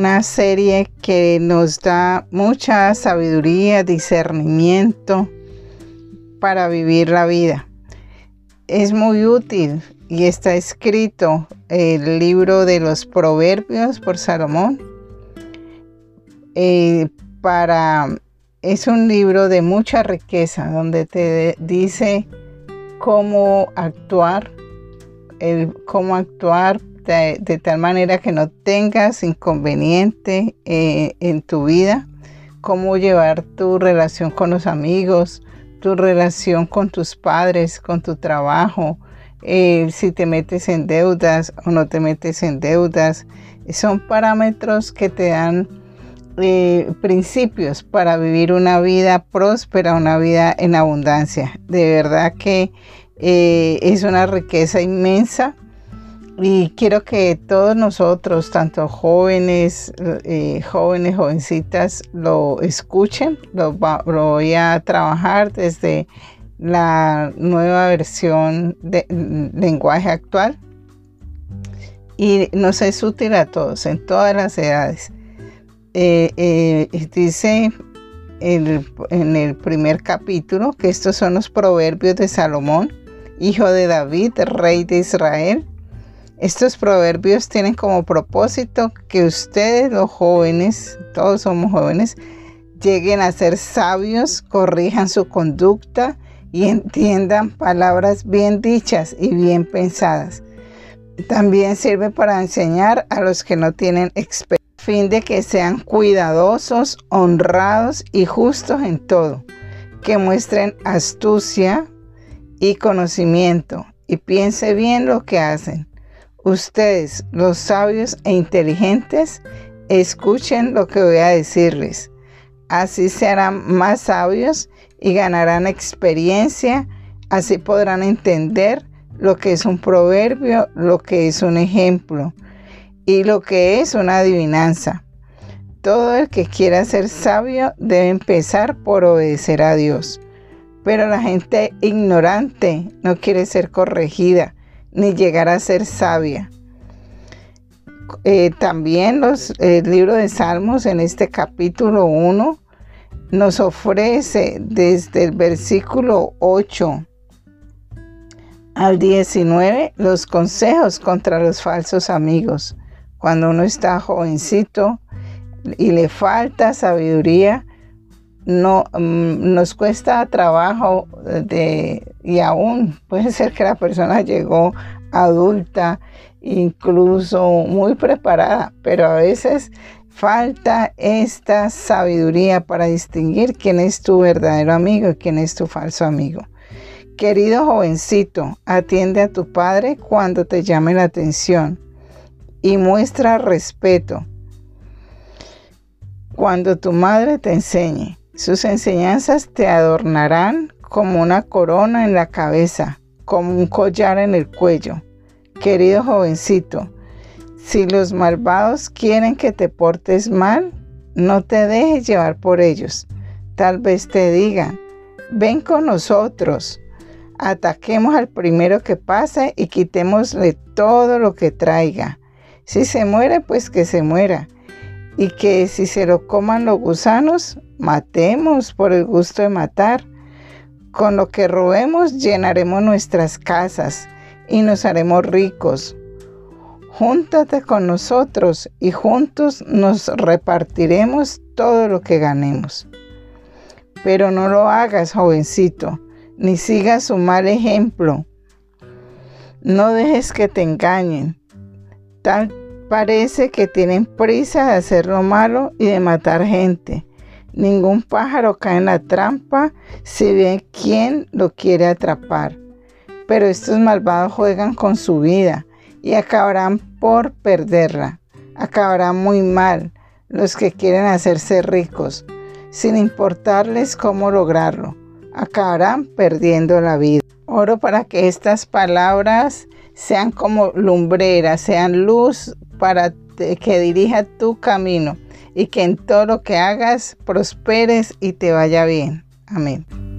una serie que nos da mucha sabiduría, discernimiento para vivir la vida. Es muy útil y está escrito el libro de los proverbios por Salomón. Eh, para, es un libro de mucha riqueza donde te dice cómo actuar, el, cómo actuar de, tal manera que no tengas inconveniente eh, en tu vida, cómo llevar tu relación con los amigos, tu relación con tus padres, con tu trabajo, eh, si te metes en deudas o no te metes en deudas. Son parámetros que te dan eh, principios para vivir una vida próspera, una vida en abundancia. De verdad que es una riqueza inmensa y quiero que todos nosotros, tanto jóvenes, eh, jóvenes, jovencitas, lo escuchen. Lo, voy a trabajar desde la nueva versión de lenguaje actual. Y nos es útil a todos, en todas las edades. Eh, eh, dice en el primer capítulo que estos son los proverbios de Salomón, hijo de David, rey de Israel estos proverbios tienen como propósito que ustedes los jóvenes, todos somos jóvenes, lleguen a ser sabios, corrijan su conducta y entiendan palabras bien dichas y bien pensadas. También sirve para enseñar a los que no tienen experiencia, fin de que sean cuidadosos, honrados y justos en todo, que muestren astucia y conocimiento y piense bien lo que hacen Ustedes, los sabios e inteligentes, escuchen lo que voy a decirles. Así serán más sabios y ganarán experiencia. Así podrán entender lo que es un proverbio, lo que es un ejemplo y lo que es una adivinanza. Todo el que quiera ser sabio debe empezar por obedecer a Dios. Pero la gente ignorante no quiere ser corregida ni llegar a ser sabia. Eh, también los, el libro de Salmos en este capítulo 1 nos ofrece desde el versículo 8 al 19 los consejos contra los falsos amigos. Cuando uno está jovencito y le falta sabiduría, no mm, nos cuesta trabajo de, y aún puede ser que la persona llegó adulta, incluso muy preparada, pero a veces falta esta sabiduría para distinguir quién es tu verdadero amigo y quién es tu falso amigo. Querido jovencito, atiende a tu padre cuando te llame la atención y muestra respeto cuando tu madre te enseñe. Sus enseñanzas te adornarán como una corona en la cabeza, como un collar en el cuello. Querido jovencito, si los malvados quieren que te portes mal, no te dejes llevar por ellos. Tal vez te digan, ven con nosotros, ataquemos al primero que pase y quitémosle todo lo que traiga. Si se muere, pues que se muera. Y que si se lo coman los gusanos, matemos por el gusto de matar. Con lo que robemos llenaremos nuestras casas y nos haremos ricos. Júntate con nosotros y juntos nos repartiremos todo lo que ganemos. Pero no lo hagas, jovencito, ni sigas su mal ejemplo. No dejes que te engañen. Tal parece que tienen prisa de hacer lo malo y de matar gente. Ningún pájaro cae en la trampa si ve quién lo quiere atrapar. Pero estos malvados juegan con su vida y acabarán por perderla. Acabarán muy mal los que quieren hacerse ricos, sin importarles cómo lograrlo. Acabarán perdiendo la vida. Oro para que estas palabras sean como lumbreras, sean luz para que dirija tu camino y que en todo lo que hagas prosperes y te vaya bien. Amén.